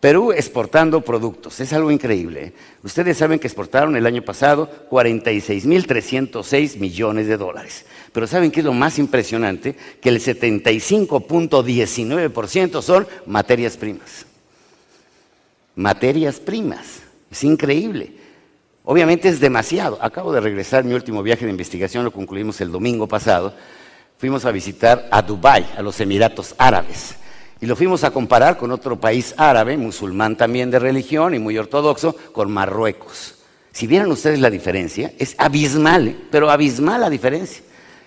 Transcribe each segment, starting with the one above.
Perú exportando productos, es algo increíble. ¿eh? Ustedes saben que exportaron el año pasado 46.306 millones de dólares. Pero ¿saben qué es lo más impresionante? Que el 75.19% son materias primas. Materias primas. Es increíble. Obviamente es demasiado. Acabo de regresar mi último viaje de investigación, lo concluimos el domingo pasado. Fuimos a visitar a Dubái, a los Emiratos Árabes. Y lo fuimos a comparar con otro país árabe, musulmán también de religión y muy ortodoxo, con Marruecos. Si vieran ustedes la diferencia, es abismal, ¿eh? pero abismal la diferencia.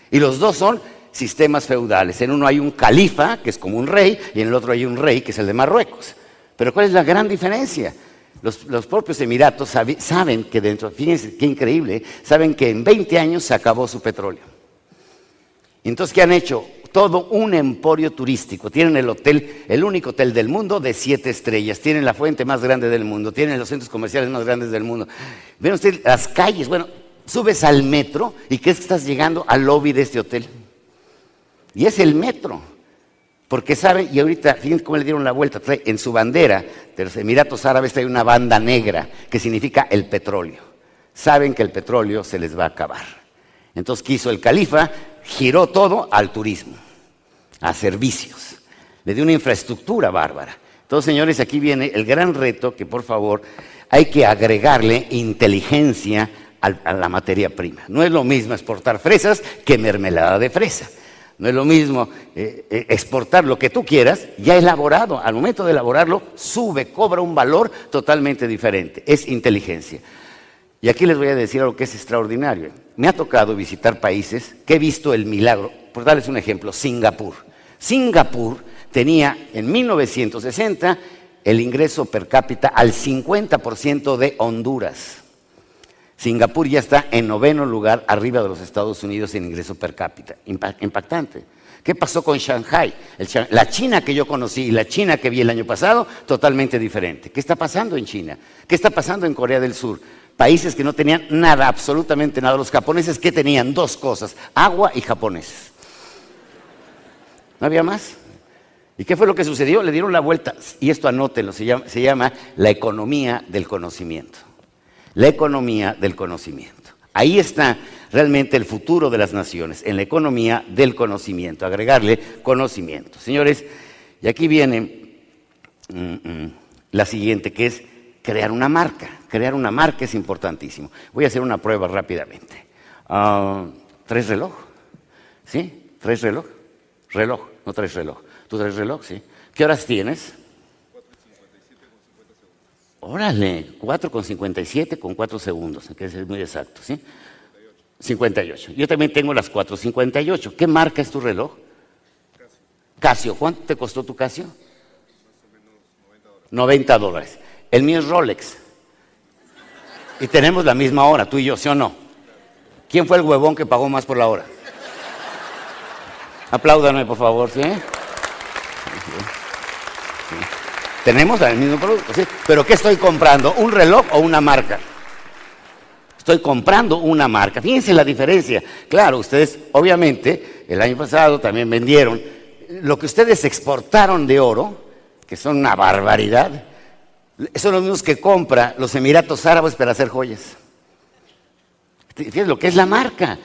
Y los dos son sistemas feudales. En uno hay un califa, que es como un rey, y en el otro hay un rey, que es el de Marruecos. Pero ¿cuál es la gran diferencia? Los, propios Emiratos saben que dentro, fíjense qué increíble, ¿eh? saben que en 20 años se acabó su petróleo. Entonces, ¿qué han hecho? Todo un emporio turístico. Tienen el hotel, el único hotel del mundo de siete estrellas. Tienen la fuente más grande del mundo. Tienen los centros comerciales más grandes del mundo. Ven ustedes las calles. Bueno, subes al metro y crees que estás llegando al lobby de este hotel. Y es el metro. Porque saben, y ahorita, fíjense cómo le dieron la vuelta. En su bandera de los Emiratos Árabes trae una banda negra que significa el petróleo. Saben que el petróleo se les va a acabar. Entonces, ¿qué hizo el califa? Giró todo al turismo, a servicios. Le dio una infraestructura bárbara. Entonces, señores, aquí viene el gran reto que, por favor, hay que agregarle inteligencia a la materia prima. No es lo mismo exportar fresas que mermelada de fresa. No es lo mismo eh, eh, exportar lo que tú quieras, ya elaborado. Al momento de elaborarlo, sube, cobra un valor totalmente diferente. Es inteligencia. Y aquí les voy a decir algo que es extraordinario. Me ha tocado visitar países que he visto el milagro. Por darles un ejemplo, Singapur. Singapur tenía en 1960 el ingreso per cápita al 50% de Honduras. Singapur ya está en noveno lugar arriba de los Estados Unidos en ingreso per cápita. Impa- Impactante. ¿Qué pasó con Shanghai? La China que yo conocí y la China que vi el año pasado, totalmente diferente. ¿Qué está pasando en China? ¿Qué está pasando en Corea del Sur? Países que no tenían nada, absolutamente nada. Los japoneses que tenían dos cosas, agua y japoneses. ¿No había más? ¿Y qué fue lo que sucedió? Le dieron la vuelta. Y esto anótenlo, se llama, la economía del conocimiento. La economía del conocimiento. Ahí está realmente el futuro de las naciones, en la economía del conocimiento, agregarle conocimiento. Señores, y aquí viene mm, mm, la siguiente, que es crear una marca. Crear una marca es importantísimo. Voy a hacer una prueba rápidamente. Ah, ¿Tres reloj? ¿Sí? ¿Tres reloj? Reloj, no tres reloj. ¿Tú traes reloj? Sí. ¿Qué horas tienes? Órale, 4 con 57 con 4 segundos, que es muy exacto, ¿sí? 58. Yo también tengo las 4.58. ¿Qué marca es tu reloj? Casio. ¿Cuánto te costó tu Casio? 90 dólares. El mío es Rolex. Y tenemos la misma hora, tú y yo, ¿sí o no? ¿Quién fue el huevón que pagó más por la hora? Apláudanme, por favor, ¿sí? Tenemos el mismo producto, ¿sí? Pero ¿qué estoy comprando? ¿Un reloj o una marca? Estoy comprando una marca. Fíjense la diferencia. Claro, ustedes, obviamente, el año pasado también vendieron lo que ustedes exportaron de oro, que son una barbaridad, son los mismos que compra los Emiratos Árabes para hacer joyas. Fíjense lo que es la marca.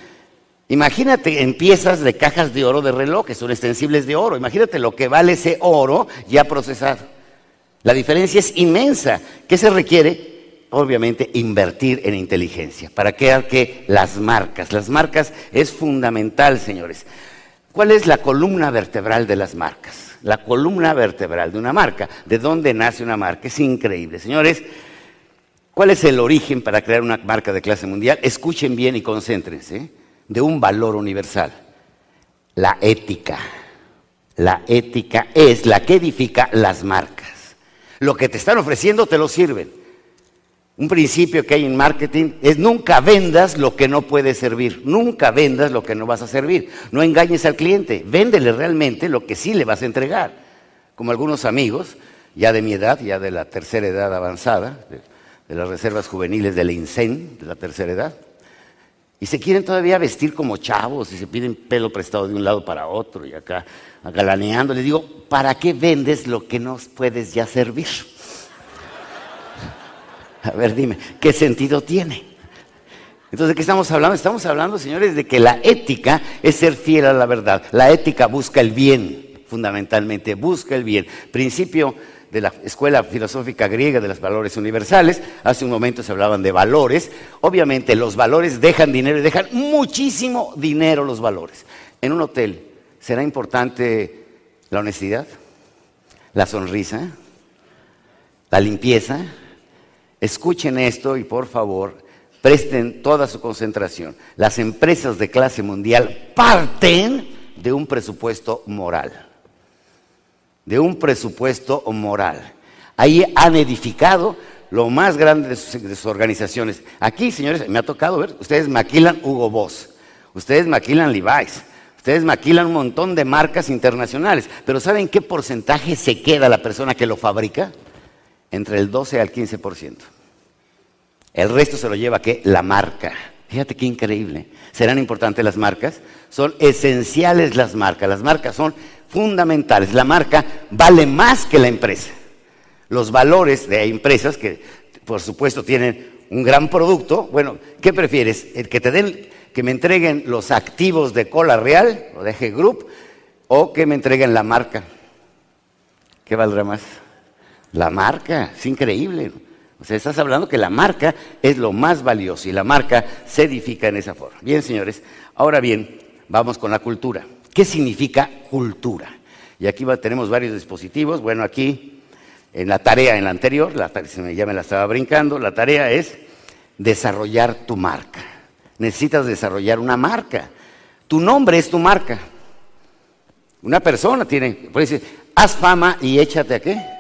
Imagínate en piezas de cajas de oro de relojes, son extensibles de oro. Imagínate lo que vale ese oro ya procesado. La diferencia es inmensa. ¿Qué se requiere? Obviamente invertir en inteligencia para crear que las marcas. Las marcas es fundamental, señores. ¿Cuál es la columna vertebral de las marcas? La columna vertebral de una marca. ¿De dónde nace una marca? Es increíble. Señores, ¿cuál es el origen para crear una marca de clase mundial? Escuchen bien y concéntrense. De un valor universal. La ética. La ética es la que edifica las marcas. Lo que te están ofreciendo te lo sirven. Un principio que hay en marketing es nunca vendas lo que no puedes servir, nunca vendas lo que no vas a servir, no engañes al cliente, véndele realmente lo que sí le vas a entregar. Como algunos amigos, ya de mi edad, ya de la tercera edad avanzada, de, las reservas juveniles del INSEN, de la tercera edad, y se quieren todavía vestir como chavos y se piden pelo prestado de un lado para otro y acá galaneando. Les digo, ¿para qué vendes lo que no puedes ya servir? A ver, dime, ¿qué sentido tiene? Entonces, ¿de qué estamos hablando? Estamos hablando, señores, de que la ética es ser fiel a la verdad. La ética busca el bien, fundamentalmente, busca el bien. Principio de la escuela filosófica griega de los valores universales. Hace un momento se hablaban de valores. Obviamente los valores dejan dinero y dejan muchísimo dinero los valores. En un hotel, ¿será importante la honestidad? ¿La sonrisa? ¿La limpieza? Escuchen esto y por favor presten toda su concentración. Las empresas de clase mundial parten de un presupuesto moral. De un presupuesto moral. Ahí han edificado lo más grande de sus, organizaciones. Aquí, señores, me ha tocado ver, ustedes maquilan Hugo Boss, ustedes maquilan Levi's, ustedes maquilan un montón de marcas internacionales, pero ¿saben qué porcentaje se queda la persona que lo fabrica? Entre el 12 al 15%. El resto se lo lleva ¿qué? La marca. Fíjate qué increíble. ¿Serán importantes las marcas? Son esenciales las marcas. Las marcas son fundamentales. La marca vale más que la empresa. Los valores de empresas que, por supuesto, tienen un gran producto. Bueno, ¿qué prefieres? ¿El que te den, que me entreguen los activos de Cola Real o de G Group o que me entreguen la marca? ¿Qué valdrá más? La marca, es increíble. O sea, estás hablando que la marca es lo más valioso y la marca se edifica en esa forma. Bien, señores, ahora bien, vamos con la cultura. ¿Qué significa cultura? Y aquí tenemos varios dispositivos. Bueno, aquí en la tarea, en la anterior, la, ya me la estaba brincando, la tarea es desarrollar tu marca. Necesitas desarrollar una marca. Tu nombre es tu marca. Una persona tiene, puede decir, haz fama y échate a qué?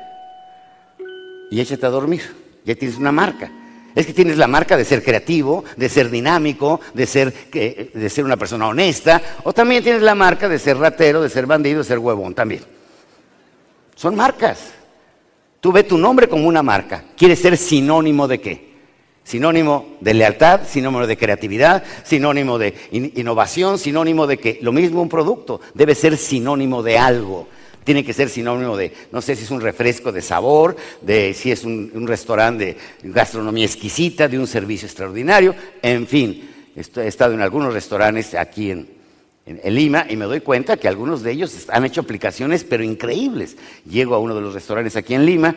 Y échate a dormir. Ya tienes una marca. Es que tienes la marca de ser creativo, de ser dinámico, de ser, de ser una persona honesta, o también tienes la marca de ser ratero, de ser bandido, de ser huevón también. Son marcas. Tú ves tu nombre como una marca. ¿Quieres ser sinónimo de qué? Sinónimo de lealtad, sinónimo de creatividad, sinónimo de innovación, sinónimo de que lo mismo un producto debe ser sinónimo de algo tiene que ser sinónimo de, no sé si es un refresco de sabor, de si es un, restaurante de gastronomía exquisita, de un servicio extraordinario, en fin. He estado en algunos restaurantes aquí en, Lima y me doy cuenta que algunos de ellos han hecho aplicaciones pero increíbles. Llego a uno de los restaurantes aquí en Lima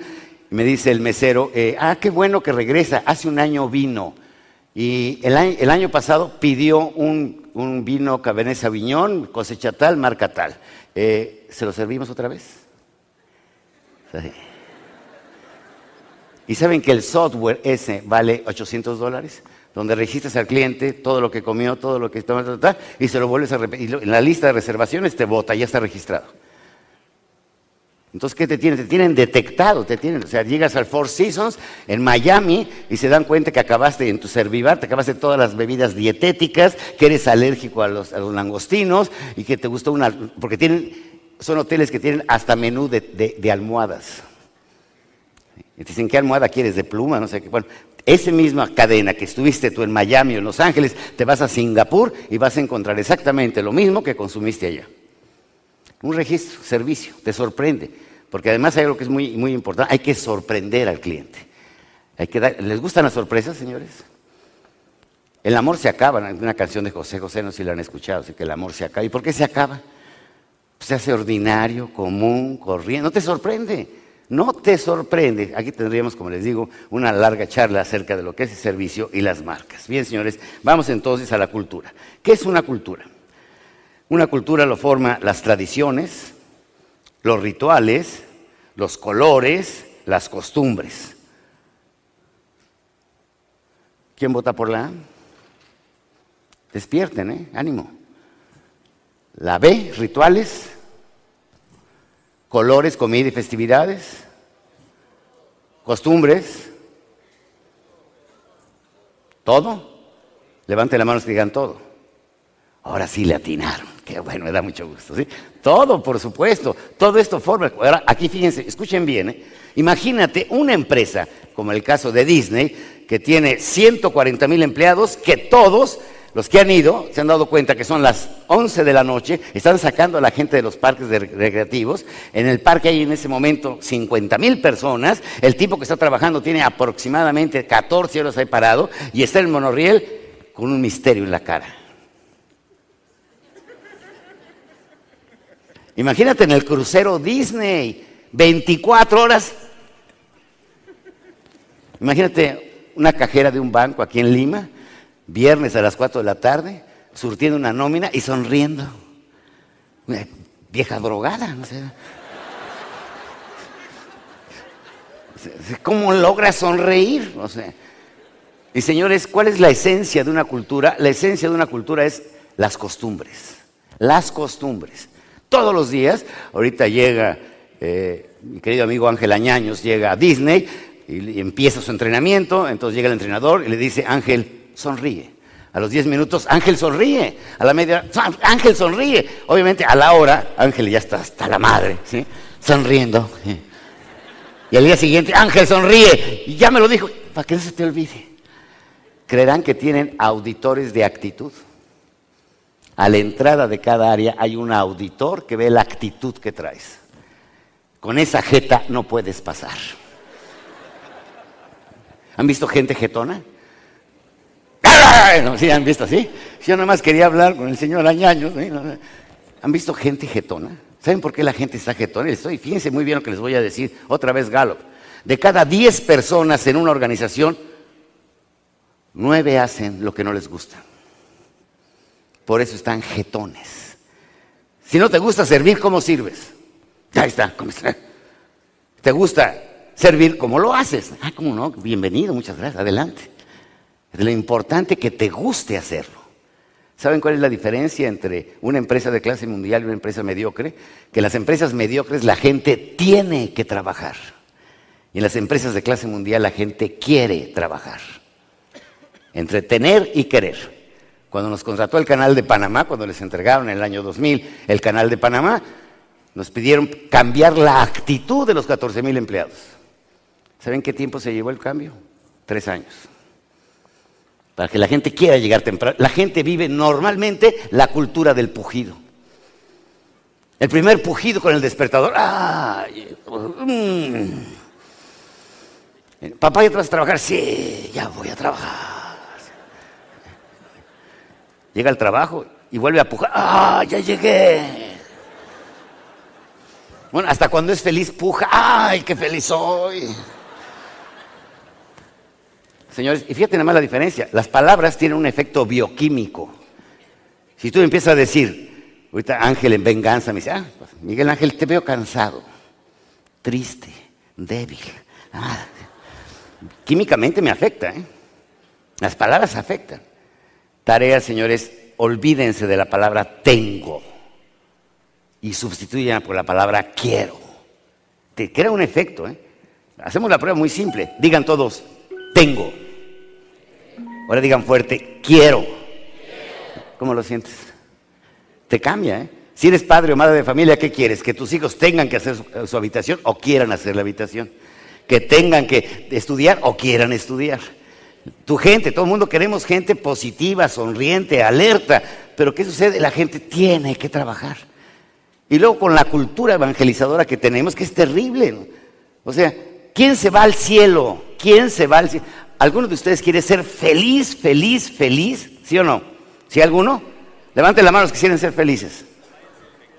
y me dice el mesero, eh, ah, qué bueno que regresa, hace un año vino. Y el año, pasado pidió un, un vino Cabernet Sauvignon, cosecha tal, marca tal. Eh, ¿Se lo servimos otra vez? ¿Y saben que el software ese vale 800 dólares? Donde registras al cliente todo lo que comió, todo lo que está, y se lo vuelves a repetir. En la lista de reservaciones te vota, ya está registrado. Entonces, ¿qué te tienen? Te tienen detectado, te tienen, o sea, llegas al Four Seasons en Miami y se dan cuenta que acabaste en tu servivar, te acabaste todas las bebidas dietéticas, que eres alérgico a los, langostinos y que te gustó una, porque tienen, son hoteles que tienen hasta menú de, almohadas. Y te dicen, ¿qué almohada quieres? ¿De pluma? No sé qué. Bueno, esa misma cadena que estuviste tú en Miami o en Los Ángeles, te vas a Singapur y vas a encontrar exactamente lo mismo que consumiste allá. Un registro, servicio, te sorprende. Porque además hay algo que es muy, muy importante, hay que sorprender al cliente. Hay que ¿Les gustan las sorpresas, señores? El amor se acaba, una canción de José José, no sé si la han escuchado, así que el amor se acaba. ¿Y por qué se acaba? Pues se hace ordinario, común, corriente, no te sorprende, no te sorprende. Aquí tendríamos, como les digo, una larga charla acerca de lo que es el servicio y las marcas. Bien, señores, vamos entonces a la cultura. ¿Qué es una cultura? Una cultura lo forma las tradiciones, los rituales, los colores, las costumbres. ¿Quién vota por la A? Despierten, ¿eh? Ánimo. La B, rituales, colores, comida y festividades, costumbres, todo. Levante la mano y digan todo. Ahora sí le atinaron. Qué bueno, me da mucho gusto. ¿sí? Todo, por supuesto. Todo esto forma. Ahora, aquí fíjense, escuchen bien. ¿eh? Imagínate una empresa, como el caso de Disney, que tiene 140 mil empleados, que todos los que han ido se han dado cuenta que son las 11 de la noche, están sacando a la gente de los parques recreativos. En el parque hay en ese momento 50 mil personas. El tipo que está trabajando tiene aproximadamente 14 horas ahí parado y está en el monorriel con un misterio en la cara. Imagínate en el crucero Disney, 24 horas. Imagínate una cajera de un banco aquí en Lima, viernes a las 4 de la tarde, surtiendo una nómina y sonriendo. Una vieja drogada, no sé. ¿Cómo logra sonreír? Y señores, ¿cuál es la esencia de una cultura? La esencia de una cultura es las costumbres. Las costumbres todos los días. Ahorita llega eh, mi querido amigo Ángel Añaños, llega a Disney y, empieza su entrenamiento, entonces llega el entrenador y le dice, Ángel, sonríe. A los 10 minutos, Ángel sonríe. A la media, Ángel sonríe. Obviamente, a la hora, Ángel ya está hasta la madre, ¿sí? Sonriendo. Y al día siguiente, Ángel sonríe. Y ya me lo dijo, para que no se te olvide. Creerán que tienen auditores de actitud a la entrada de cada área hay un auditor que ve la actitud que traes. Con esa jeta no puedes pasar. ¿Han visto gente jetona? ¿Sí han visto así? Yo nada más quería hablar con el señor Añaños. ¿Han visto gente jetona? ¿Saben por qué la gente está jetona? Estoy, fíjense muy bien lo que les voy a decir. Otra vez Gallup. De cada 10 personas en una organización, nueve hacen lo que no les gusta. Por eso están jetones. Si no te gusta servir, ¿cómo sirves? Ahí está. ¿Te gusta servir? ¿Cómo lo haces? Ah, ¿cómo no? Bienvenido, muchas gracias. Adelante. Lo importante que te guste hacerlo. ¿Saben cuál es la diferencia entre una empresa de clase mundial y una empresa mediocre? Que en las empresas mediocres la gente tiene que trabajar. Y en las empresas de clase mundial la gente quiere trabajar. Entre tener y querer. Cuando nos contrató el canal de Panamá, cuando les entregaron en el año 2000 el canal de Panamá, nos pidieron cambiar la actitud de los 14 mil empleados. ¿Saben qué tiempo se llevó el cambio? Tres años. Para que la gente quiera llegar temprano. La gente vive normalmente la cultura del pujido. El primer pujido con el despertador. Mm. Papá, ¿ya te vas a trabajar? Sí, ya voy a trabajar. Llega al trabajo y vuelve a pujar. ¡Ah, ya llegué! Bueno, hasta cuando es feliz puja. ¡Ay, qué feliz soy! Señores, y fíjate nada más la diferencia. Las palabras tienen un efecto bioquímico. Si tú empiezas a decir, ahorita Ángel en venganza me dice, ah, pues, Miguel Ángel, te veo cansado, triste, débil. Ah, químicamente me afecta, ¿eh? Las palabras afectan. Tarea, señores, olvídense de la palabra tengo y sustituyan por la palabra quiero. te crea un efecto. ¿eh? Hacemos la prueba muy simple. Digan todos, tengo. Ahora digan fuerte, quiero. ¿Cómo lo sientes? Te cambia, ¿eh? Si eres padre o madre de familia, ¿qué quieres? ¿Que tus hijos tengan que hacer su, su habitación o quieran hacer la habitación? ¿Que tengan que estudiar o quieran estudiar? Tu gente, todo el mundo queremos gente positiva, sonriente, alerta, pero ¿qué sucede? La gente tiene que trabajar. Y luego con la cultura evangelizadora que tenemos, que es terrible. O sea, ¿quién se va al cielo? ¿Quién se va al cielo? ¿Alguno de ustedes quiere ser feliz, feliz, feliz? ¿Sí o no? ¿Sí alguno? Levanten la mano los que quieren ser felices.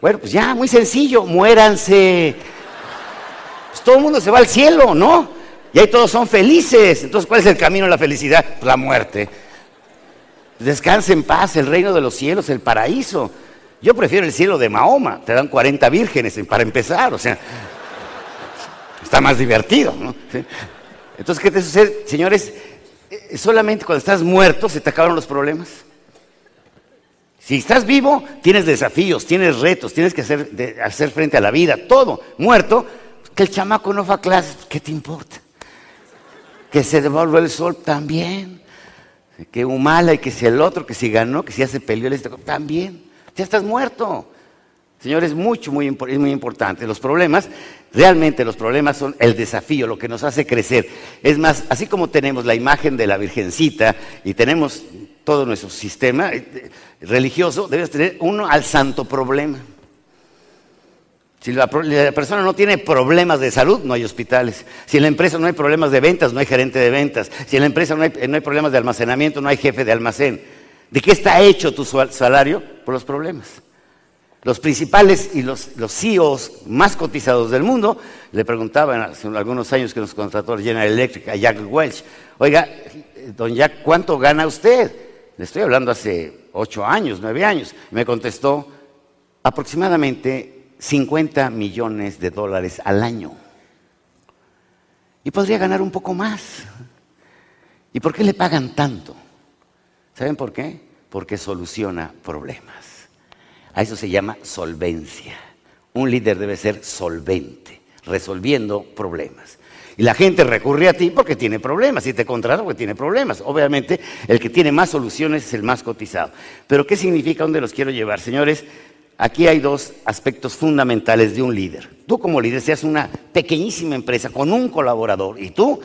Bueno, pues ya, muy sencillo, muéranse. Pues todo el mundo se va al cielo, ¿no? Y ahí todos son felices. Entonces, ¿cuál es el camino a la felicidad? La muerte. Descanse en paz, el reino de los cielos, el paraíso. Yo prefiero el cielo de Mahoma. Te dan 40 vírgenes para empezar, o sea, está más divertido, ¿no? Entonces, ¿qué te sucede? Señores, eh, solamente cuando estás muerto se te acabaron los problemas. Si estás vivo, tienes desafíos, tienes retos, tienes que hacer, frente a la vida, todo. Muerto, que el chamaco no fue a ¿qué te importa? Que se devolvió el sol también. Que Humala y que si el otro, que si ganó, que si ya se peleó, también. Ya estás muerto. Señores, mucho, muy, es muy importante. Los problemas, realmente los problemas son el desafío, lo que nos hace crecer. Es más, así como tenemos la imagen de la Virgencita y tenemos todo nuestro sistema eh, religioso, debes tener uno al santo problema. Si la, persona no tiene problemas de salud, no hay hospitales. Si en la empresa no hay problemas de ventas, no hay gerente de ventas. Si en la empresa no hay, no hay problemas de almacenamiento, no hay jefe de almacén. ¿De qué está hecho tu salario? Por los problemas. Los principales y los, los CEOs más cotizados del mundo le preguntaban hace algunos años que nos contrató General Electric a Jack Welch, oiga, don Jack, ¿cuánto gana usted? Le estoy hablando hace ocho años, nueve años. Me contestó aproximadamente 50 millones de dólares al año. Y podría ganar un poco más. ¿Y por qué le pagan tanto? ¿Saben por qué? Porque soluciona problemas. A eso se llama solvencia. Un líder debe ser solvente, resolviendo problemas. Y la gente recurre a ti porque tiene problemas, y te contrata porque tiene problemas. Obviamente, el que tiene más soluciones es el más cotizado. Pero, ¿qué significa? ¿Dónde los quiero llevar? Señores, aquí hay dos aspectos fundamentales de un líder. Tú como líder seas una pequeñísima empresa con un colaborador, y tú,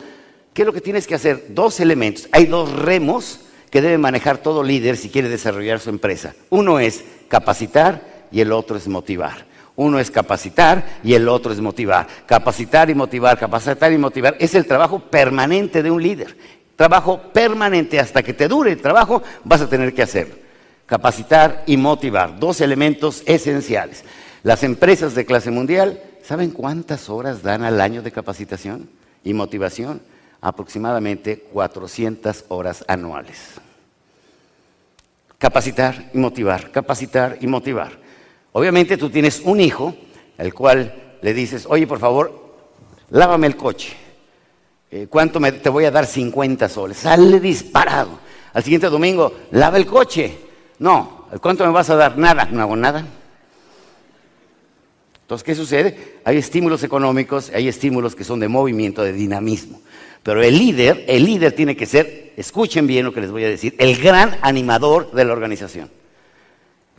¿qué es lo que tienes que hacer? Dos elementos. Hay dos remos que debe manejar todo líder si quiere desarrollar su empresa. Uno es capacitar y el otro es motivar. Uno es capacitar y el otro es motivar. Capacitar y motivar, capacitar y motivar es el trabajo permanente de un líder. Trabajo permanente hasta que te dure el trabajo vas a tener que hacerlo. Capacitar y motivar, dos elementos esenciales. Las empresas de clase mundial, ¿saben cuántas horas dan al año de capacitación y motivación? Aproximadamente 400 horas anuales. Capacitar y motivar, capacitar y motivar. Obviamente tú tienes un hijo, el cual le dices, oye, por favor, lávame el coche. Eh, ¿Cuánto me, te voy a dar? 50 soles. Sale disparado. Al siguiente domingo, lava el coche. No, ¿cuánto me vas a dar? Nada, no hago nada. Entonces, ¿qué sucede? Hay estímulos económicos, hay estímulos que son de movimiento, de dinamismo. Pero el líder, el líder tiene que ser, escuchen bien lo que les voy a decir, el gran animador de la organización.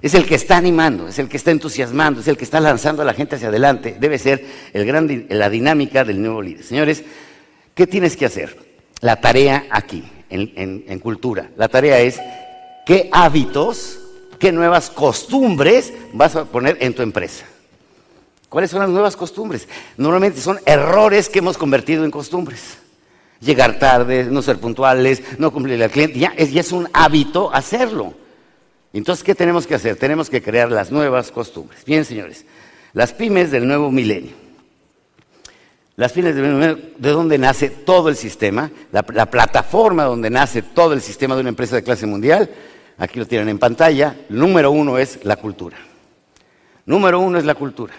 Es el que está animando, es el que está entusiasmando, es el que está lanzando a la gente hacia adelante. Debe ser el gran, la dinámica del nuevo líder. Señores, ¿qué tienes que hacer? La tarea aquí, en, en, en cultura. La tarea es qué hábitos, qué nuevas costumbres vas a poner en tu empresa. ¿Cuáles son las nuevas costumbres? Normalmente son errores que hemos convertido en costumbres. Llegar tarde, no ser puntuales, no cumplir al cliente, ya es, ya es un hábito hacerlo. Entonces, ¿qué tenemos que hacer? Tenemos que crear las nuevas costumbres. Bien, señores, las pymes del nuevo milenio. Las pymes del nuevo milenio, de donde nace todo el sistema, la, la plataforma donde nace todo el sistema de una empresa de clase mundial, aquí lo tienen en pantalla, número uno es la cultura. Número uno es la cultura.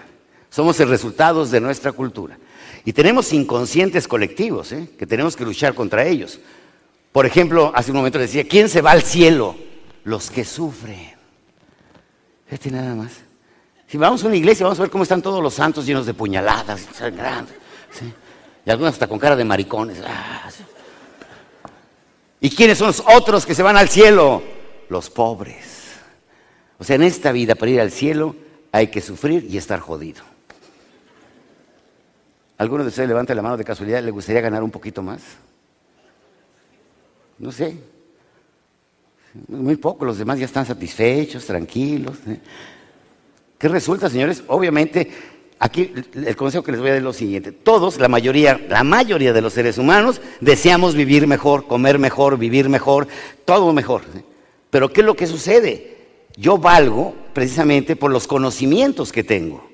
Somos el resultado de nuestra cultura. Y tenemos inconscientes colectivos, ¿eh? que tenemos que luchar contra ellos. Por ejemplo, hace un momento decía, ¿quién se va al cielo? Los que sufren. Este nada más. Si vamos a una iglesia, vamos a ver cómo están todos los santos llenos de puñaladas. Y algunos hasta con cara de maricones. Ah. ¿Y quiénes son los otros que se van al cielo? Los pobres. O sea, en esta vida, para ir al cielo, hay que sufrir y estar jodido. ¿Alguno de ustedes levanta la mano de casualidad? ¿Le gustaría ganar un poquito más? No sé. Muy poco, los demás ya están satisfechos, tranquilos. ¿eh? ¿Qué resulta, señores? Obviamente, aquí el consejo que les voy a dar es lo siguiente. Todos, la mayoría, la mayoría de los seres humanos deseamos vivir mejor, comer mejor, vivir mejor, todo mejor. ¿Eh? Pero ¿qué es lo que sucede? Yo valgo precisamente por los conocimientos que tengo.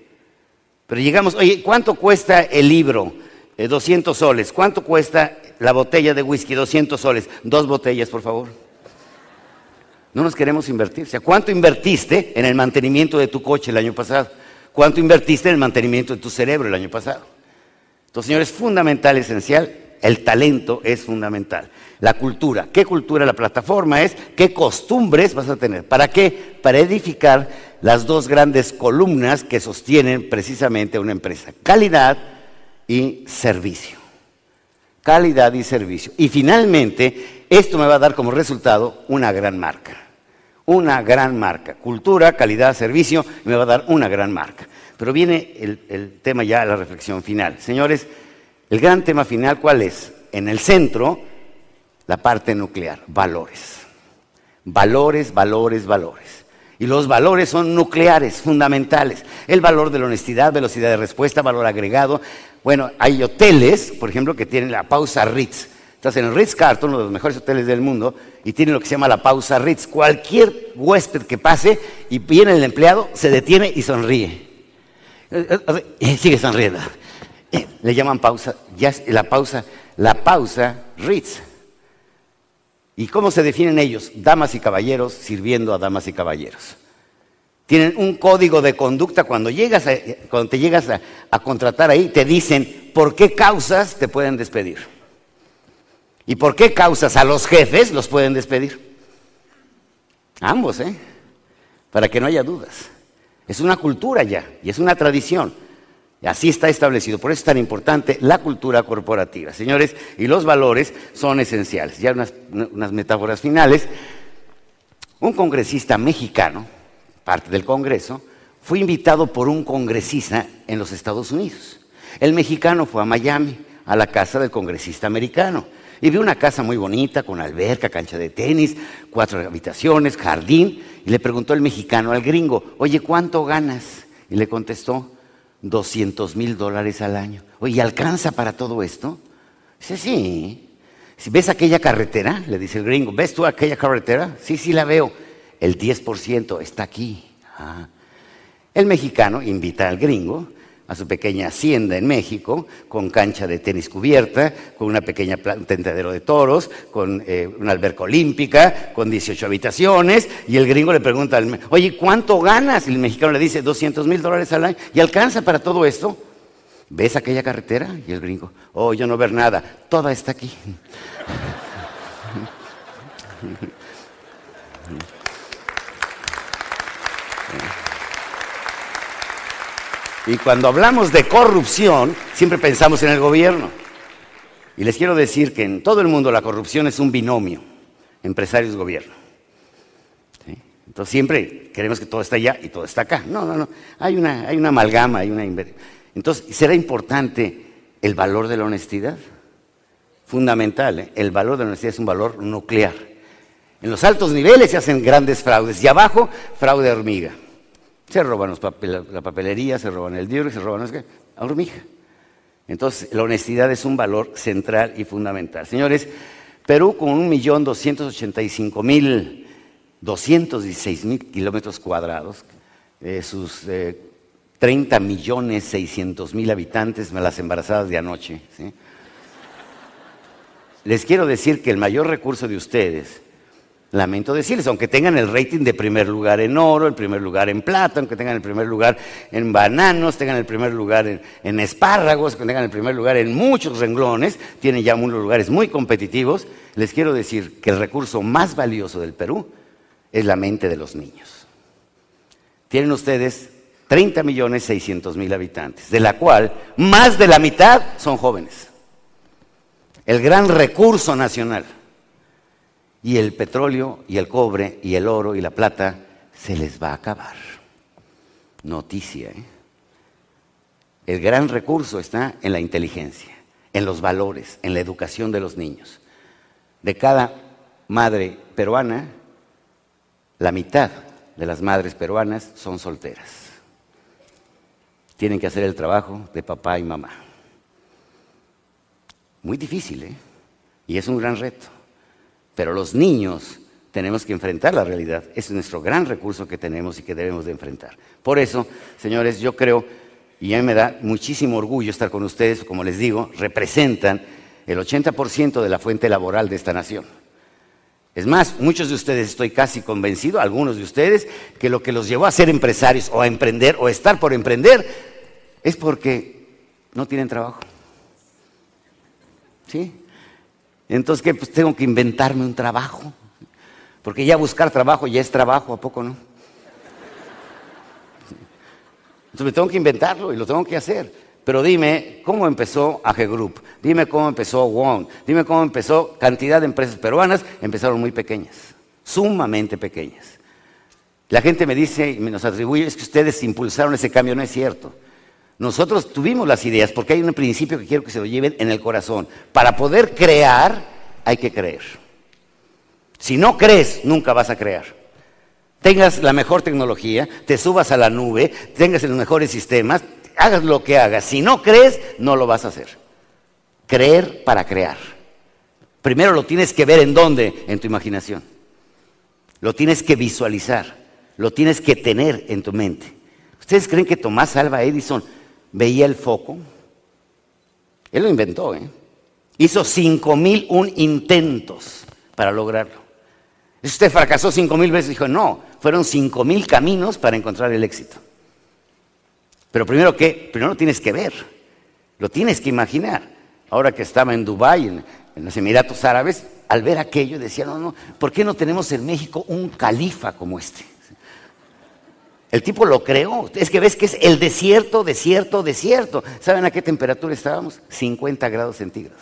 Pero llegamos, oye, ¿cuánto cuesta el libro? 200 soles. ¿Cuánto cuesta la botella de whisky? 200 soles. Dos botellas, por favor. No nos queremos invertir. O sea, ¿cuánto invertiste en el mantenimiento de tu coche el año pasado? ¿Cuánto invertiste en el mantenimiento de tu cerebro el año pasado? Entonces, señores, es fundamental, esencial. El talento es fundamental. La cultura. ¿Qué cultura? La plataforma es qué costumbres vas a tener. ¿Para qué? Para edificar las dos grandes columnas que sostienen precisamente a una empresa. Calidad y servicio. Calidad y servicio. Y finalmente, esto me va a dar como resultado una gran marca. Una gran marca. Cultura, calidad, servicio, me va a dar una gran marca. Pero viene el, tema ya, la reflexión final. Señores, el gran tema final, ¿cuál es? En el centro, la parte nuclear, valores. Valores, valores, valores. Y los valores son nucleares, fundamentales. El valor de la honestidad, velocidad de respuesta, valor agregado. Bueno, hay hoteles, por ejemplo, que tienen la pausa Ritz. Estás en el Ritz Carlton, uno de los mejores hoteles del mundo, y tienen lo que se llama la pausa Ritz. Cualquier huésped que pase y viene el empleado, se detiene y sonríe. Y sigue sonriendo. Le llaman pausa, la pausa, la pausa Ritz. ¿Y cómo se definen ellos? Damas y caballeros sirviendo a damas y caballeros. Tienen un código de conducta cuando, llegas a, cuando te llegas a, a, contratar ahí, te dicen por qué causas te pueden despedir. Y por qué causas a los jefes los pueden despedir. Ambos, ¿eh? Para que no haya dudas. Es una cultura ya y es una tradición. Así está establecido. Por eso es tan importante la cultura corporativa. Señores, y los valores son esenciales. Ya unas, unas metáforas finales. Un congresista mexicano, parte del Congreso, fue invitado por un congresista en los Estados Unidos. El mexicano fue a Miami, a la casa del congresista americano. Y vio una casa muy bonita, con alberca, cancha de tenis, cuatro habitaciones, jardín. Y le preguntó el mexicano al gringo, oye, ¿cuánto ganas? Y le contestó, 200 mil dólares al año. Oye, ¿alcanza para todo esto? Dice, sí. Si ves aquella carretera, le dice el gringo, ¿ves tú aquella carretera? Sí, sí la veo. El 10% está aquí. Ah. El mexicano invita al gringo a su pequeña hacienda en México, con cancha de tenis cubierta, con una pequeña tentadero de toros, con eh, una alberca olímpica, con 18 habitaciones, y el gringo le pregunta al oye, ¿cuánto ganas? Y el mexicano le dice, 200 mil dólares al año, ¿y alcanza para todo esto? ¿Ves aquella carretera? Y el gringo, oh, yo no ver nada, toda está aquí. Y cuando hablamos de corrupción, siempre pensamos en el gobierno. Y les quiero decir que en todo el mundo la corrupción es un binomio, empresarios-gobierno. Entonces siempre queremos que todo está allá y todo está acá. No, no, no. Hay una, hay una amalgama, hay una... Entonces, ¿será importante el valor de la honestidad? Fundamental, ¿eh? el valor de la honestidad es un valor nuclear. En los altos niveles se hacen grandes fraudes y abajo, fraude hormiga. Se roban los la papelería, se roban el dinero, se roban qué, a hormiga. Entonces, la honestidad es un valor central y fundamental. Señores, Perú con 1.285.216.000 kilómetros cuadrados, eh, sus eh, 30 millones 600 mil habitantes, las embarazadas de anoche. Les quiero decir que el mayor recurso de ustedes Lamento decirles, aunque tengan el rating de primer lugar en oro, el primer lugar en plata, aunque tengan el primer lugar en bananos, tengan el primer lugar en, en espárragos, que tengan el primer lugar en muchos renglones, tienen ya unos lugares muy competitivos, les quiero decir que el recurso más valioso del Perú es la mente de los niños. Tienen ustedes 30 millones 600 mil habitantes, de la cual más de la mitad son jóvenes. El gran recurso nacional. Y el petróleo y el cobre y el oro y la plata se les va a acabar. Noticia, ¿eh? El gran recurso está en la inteligencia, en los valores, en la educación de los niños. De cada madre peruana, la mitad de las madres peruanas son solteras. Tienen que hacer el trabajo de papá y mamá. Muy difícil, ¿eh? Y es un gran reto. Pero los niños tenemos que enfrentar la realidad. Es nuestro gran recurso que tenemos y que debemos de enfrentar. Por eso, señores, yo creo y a mí me da muchísimo orgullo estar con ustedes, como les digo, representan el 80% de la fuente laboral de esta nación. Es más, muchos de ustedes, estoy casi convencido, algunos de ustedes, que lo que los llevó a ser empresarios o a emprender o a estar por emprender es porque no tienen trabajo. ¿Sí? Entonces, ¿qué? Pues tengo que inventarme un trabajo. Porque ya buscar trabajo ya es trabajo, ¿a poco no? Entonces me tengo que inventarlo y lo tengo que hacer. Pero dime cómo empezó AG Group, dime cómo empezó Wong, dime cómo empezó cantidad de empresas peruanas, empezaron muy pequeñas, sumamente pequeñas. La gente me dice y nos atribuye, es que ustedes impulsaron ese cambio, no es cierto. Nosotros tuvimos las ideas porque hay un principio que quiero que se lo lleven en el corazón. Para poder crear hay que creer. Si no crees, nunca vas a crear tengas la mejor tecnología, te subas a la nube, tengas los mejores sistemas, hagas lo que hagas. Si no crees, no lo vas a hacer. Creer para crear. Primero lo tienes que ver en dónde, en tu imaginación. Lo tienes que visualizar, lo tienes que tener en tu mente. ¿Ustedes creen que Tomás Alba Edison veía el foco? Él lo inventó, ¿eh? Hizo cinco mil un intentos para lograrlo. Usted fracasó cinco mil veces. Dijo, no, fueron cinco mil caminos para encontrar el éxito. Pero primero que, primero lo tienes que ver, lo tienes que imaginar. Ahora que estaba en Dubái, en, en, los Emiratos Árabes, al ver aquello decía, no, no, ¿por qué no tenemos en México un califa como este? El tipo lo creó. Es que ves que es el desierto, desierto, desierto. ¿Saben a qué temperatura estábamos? 50 grados centígrados.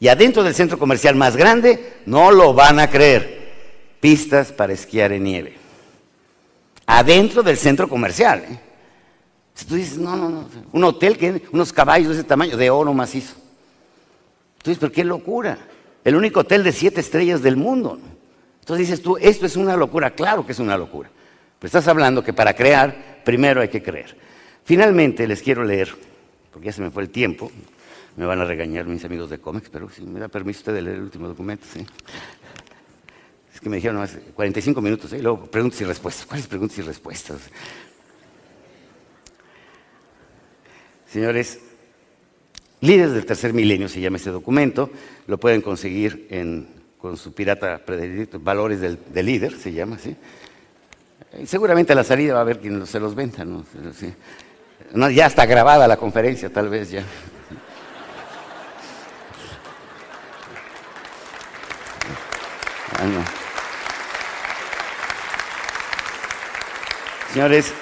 Y adentro del centro comercial más grande, no lo van a creer, pistas para esquiar en nieve. Adentro del centro comercial. ¿eh? tú dices, no, no, no, un hotel que unos caballos de ese tamaño, de oro macizo. Tú dices, pero qué locura. El único hotel de siete estrellas del mundo. Entonces dices tú, esto es una locura. Claro que es una locura. Pero estás hablando que para crear, primero hay que creer. Finalmente les quiero leer, porque ya se me fue el tiempo, me van a regañar mis amigos de cómics, pero si me da permiso usted de leer el último documento, sí. Es que me dijeron más 45 minutos, ¿eh? y luego preguntas y respuestas. ¿Cuáles preguntas y respuestas? Señores, líderes del tercer milenio se llama este documento, lo pueden conseguir con su pirata predilecto, Valores del, Líder, se llama, ¿sí? Seguramente a la salida va a haber quien se los venda, ¿no? Ya está grabada la conferencia, tal vez ya. Señores,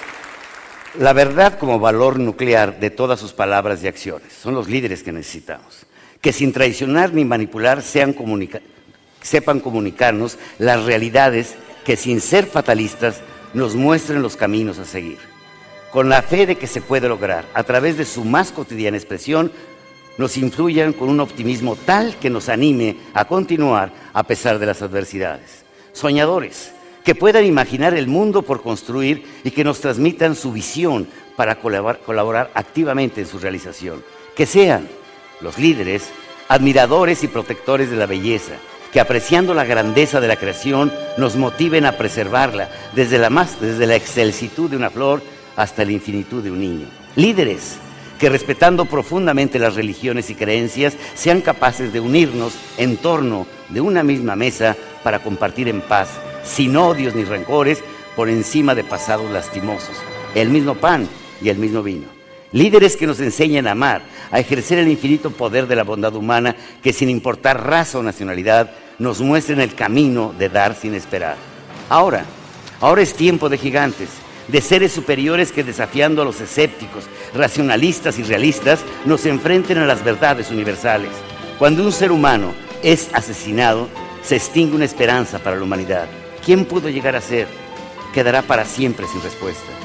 la verdad como valor nuclear de todas sus palabras y acciones son los líderes que necesitamos, que sin traicionar ni manipular sean sepan comunicarnos las realidades que sin ser fatalistas nos muestren los caminos a seguir, con la fe de que se puede lograr a través de su más cotidiana expresión nos influyan con un optimismo tal que nos anime a continuar a pesar de las adversidades. Soñadores, que puedan imaginar el mundo por construir y que nos transmitan su visión para colaborar, activamente en su realización. Que sean los líderes, admiradores y protectores de la belleza, que apreciando la grandeza de la creación nos motiven a preservarla desde la, más, desde la excelsitud de una flor hasta la infinitud de un niño. Líderes que respetando profundamente las religiones y creencias sean capaces de unirnos en torno de una misma mesa para compartir en paz, sin odios ni rencores, por encima de pasados lastimosos, el mismo pan y el mismo vino. Líderes que nos enseñen a amar, a ejercer el infinito poder de la bondad humana, que sin importar raza o nacionalidad, nos muestren el camino de dar sin esperar. Ahora, ahora es tiempo de gigantes, de seres superiores que desafiando a los escépticos, racionalistas y realistas, nos enfrenten a las verdades universales. Cuando un ser humano es asesinado, se extingue una esperanza para la humanidad. ¿Quién pudo llegar a ser? Quedará para siempre sin respuesta.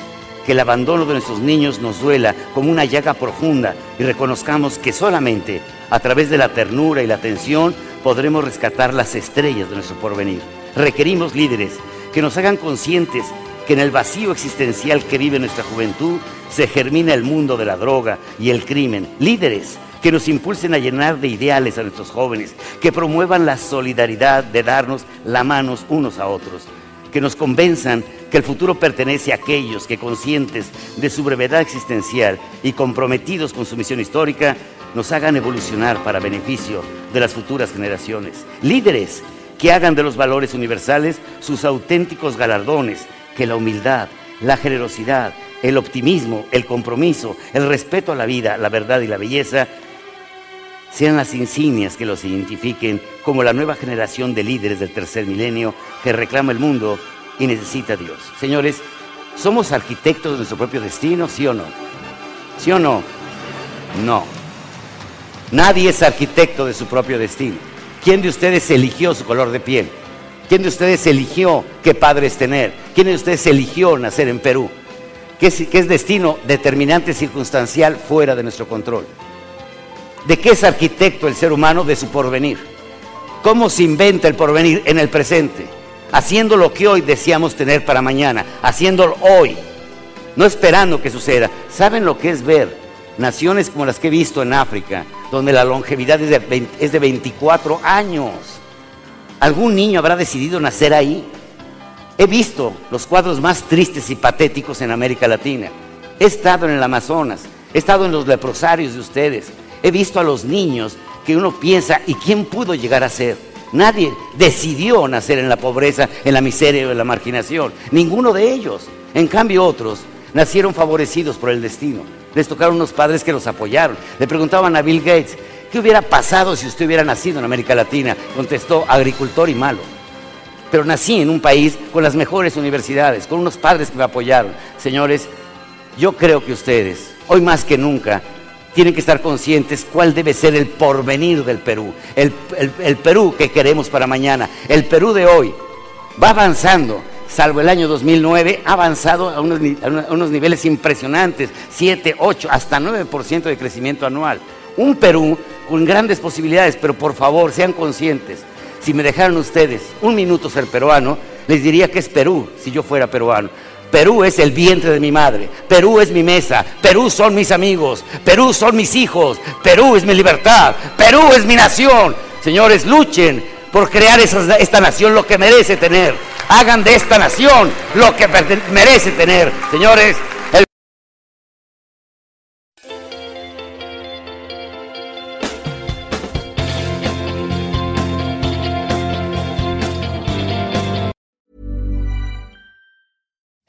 Que el abandono de nuestros niños nos duela como una llaga profunda y reconozcamos que solamente a través de la ternura y la atención podremos rescatar las estrellas de nuestro porvenir. Requerimos líderes que nos hagan conscientes que en el vacío existencial que vive nuestra juventud se germina el mundo de la droga y el crimen. Líderes que nos impulsen a llenar de ideales a nuestros jóvenes, que promuevan la solidaridad de darnos la mano unos a otros, que nos convenzan que el futuro pertenece a aquellos que conscientes de su brevedad existencial y comprometidos con su misión histórica, nos hagan evolucionar para beneficio de las futuras generaciones. Líderes que hagan de los valores universales sus auténticos galardones, que la humildad, la generosidad, el optimismo, el compromiso, el respeto a la vida, la verdad y la belleza sean las insignias que los identifiquen como la nueva generación de líderes del tercer milenio que reclama el mundo y necesita Dios. Señores, ¿somos arquitectos de nuestro propio destino, sí o no? ¿Sí o no? No. Nadie es arquitecto de su propio destino. ¿Quién de ustedes eligió su color de piel? ¿Quién de ustedes eligió qué padres tener? ¿Quién de ustedes eligió nacer en Perú? ¿Qué es, qué es destino determinante circunstancial fuera de nuestro control? ¿De qué es arquitecto el ser humano? De su porvenir. ¿Cómo se inventa el porvenir en el presente? Haciendo lo que hoy deseamos tener para mañana, haciéndolo hoy, no esperando que suceda. ¿Saben lo que es ver naciones como las que he visto en África, donde la longevidad es de, 20 es de 24 años? ¿Algún niño habrá decidido nacer ahí? He visto los cuadros más tristes y patéticos en América Latina. He estado en el Amazonas, he estado en los leprosarios de ustedes, he visto a los niños que uno piensa, ¿y quién pudo llegar a ser? Nadie decidió nacer en la pobreza, en la miseria o en la marginación. Ninguno de ellos. En cambio otros nacieron favorecidos por el destino. Les tocaron unos padres que los apoyaron. Le preguntaban a Bill Gates, ¿qué hubiera pasado si usted hubiera nacido en América Latina? Contestó, agricultor y malo. Pero nací en un país con las mejores universidades, con unos padres que me apoyaron. Señores, yo creo que ustedes, hoy más que nunca, tienen que estar conscientes cuál debe ser el porvenir del Perú, el, el, Perú que queremos para mañana, el Perú de hoy. Va avanzando, salvo el año 2009, ha avanzado a unos, a unos niveles impresionantes, 7, 8, hasta 9% de crecimiento anual. Un Perú con grandes posibilidades, pero por favor sean conscientes. Si me dejaran ustedes un minuto ser peruano, les diría que es Perú si yo fuera peruano. Perú es el vientre de mi madre, Perú es mi mesa, Perú son mis amigos, Perú son mis hijos, Perú es mi libertad, Perú es mi nación. Señores, luchen por crear esta nación lo que merece tener. Hagan de esta nación lo que merece tener. Señores,